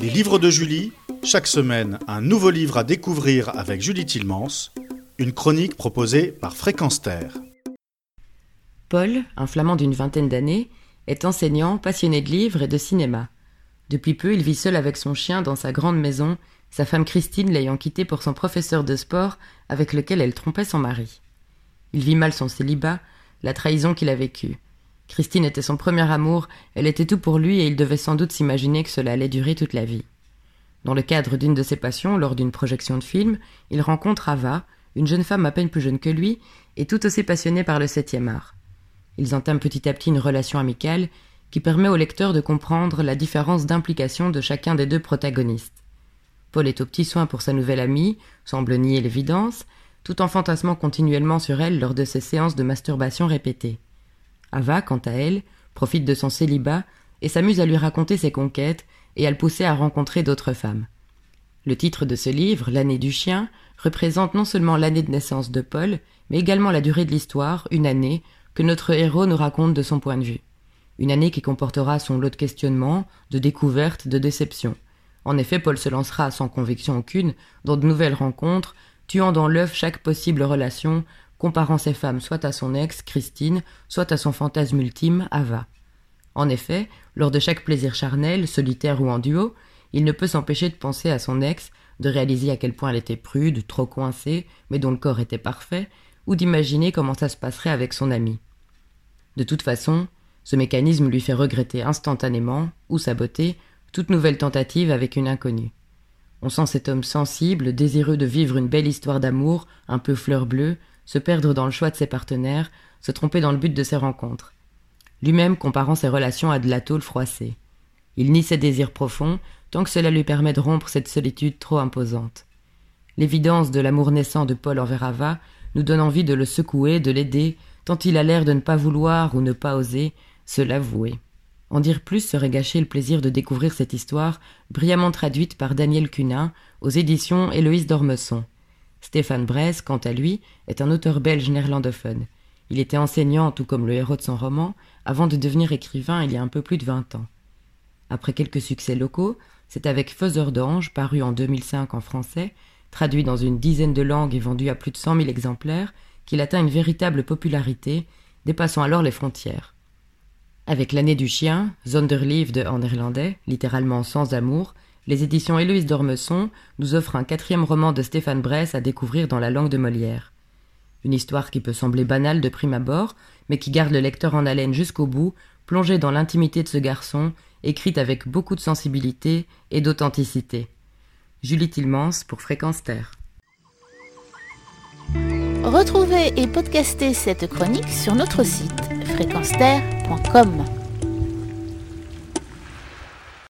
Les livres de Julie, chaque semaine un nouveau livre à découvrir avec Julie Tilmans, une chronique proposée par Fréquence. Paul, un flamand d'une vingtaine d'années, est enseignant, passionné de livres et de cinéma. Depuis peu, il vit seul avec son chien dans sa grande maison, sa femme Christine l'ayant quitté pour son professeur de sport avec lequel elle trompait son mari. Il vit mal son célibat, la trahison qu'il a vécue. Christine était son premier amour, elle était tout pour lui et il devait sans doute s'imaginer que cela allait durer toute la vie. Dans le cadre d'une de ses passions, lors d'une projection de film, il rencontre Ava, une jeune femme à peine plus jeune que lui, et tout aussi passionnée par le septième art. Ils entament petit à petit une relation amicale qui permet au lecteur de comprendre la différence d'implication de chacun des deux protagonistes. Paul est au petit soin pour sa nouvelle amie, semble nier l'évidence, tout en fantasmant continuellement sur elle lors de ses séances de masturbation répétées. Ava, quant à elle, profite de son célibat et s'amuse à lui raconter ses conquêtes et à le pousser à rencontrer d'autres femmes. Le titre de ce livre, L'année du chien, représente non seulement l'année de naissance de Paul, mais également la durée de l'histoire, une année, que notre héros nous raconte de son point de vue. Une année qui comportera son lot de questionnements, de découvertes, de déceptions. En effet, Paul se lancera sans conviction aucune dans de nouvelles rencontres, tuant dans l'œuf chaque possible relation, comparant ses femmes soit à son ex, Christine, soit à son fantasme ultime, Ava. En effet, lors de chaque plaisir charnel, solitaire ou en duo, il ne peut s'empêcher de penser à son ex, de réaliser à quel point elle était prude, trop coincée, mais dont le corps était parfait, ou d'imaginer comment ça se passerait avec son ami. De toute façon, ce mécanisme lui fait regretter instantanément, ou saboter, toute nouvelle tentative avec une inconnue. On sent cet homme sensible, désireux de vivre une belle histoire d'amour, un peu fleur bleue, se perdre dans le choix de ses partenaires, se tromper dans le but de ses rencontres. Lui-même comparant ses relations à de la tôle froissée. Il nie ses désirs profonds, tant que cela lui permet de rompre cette solitude trop imposante. L'évidence de l'amour naissant de Paul envers Ava nous donne envie de le secouer, de l'aider, tant il a l'air de ne pas vouloir ou ne pas oser se l'avouer. En dire plus serait gâcher le plaisir de découvrir cette histoire, brillamment traduite par Daniel Cunin, aux éditions Héloïse d'Ormesson. Stéphane Bresse, quant à lui, est un auteur belge néerlandophone. Il était enseignant, tout comme le héros de son roman, avant de devenir écrivain il y a un peu plus de vingt ans. Après quelques succès locaux, c'est avec Faiseur d'ange, paru en 2005 en français, traduit dans une dizaine de langues et vendu à plus de cent mille exemplaires, qu'il atteint une véritable popularité, dépassant alors les frontières. Avec l'année du chien, Zonderliefde en néerlandais, littéralement sans amour, les éditions Héloïse d'Ormesson nous offrent un quatrième roman de Stéphane Bresse à découvrir dans la langue de Molière. Une histoire qui peut sembler banale de prime abord, mais qui garde le lecteur en haleine jusqu'au bout, plongé dans l'intimité de ce garçon, écrite avec beaucoup de sensibilité et d'authenticité. Julie Tilmans pour Fréquence Terre. Retrouvez et podcastez cette chronique sur notre site fréquenceterre.com.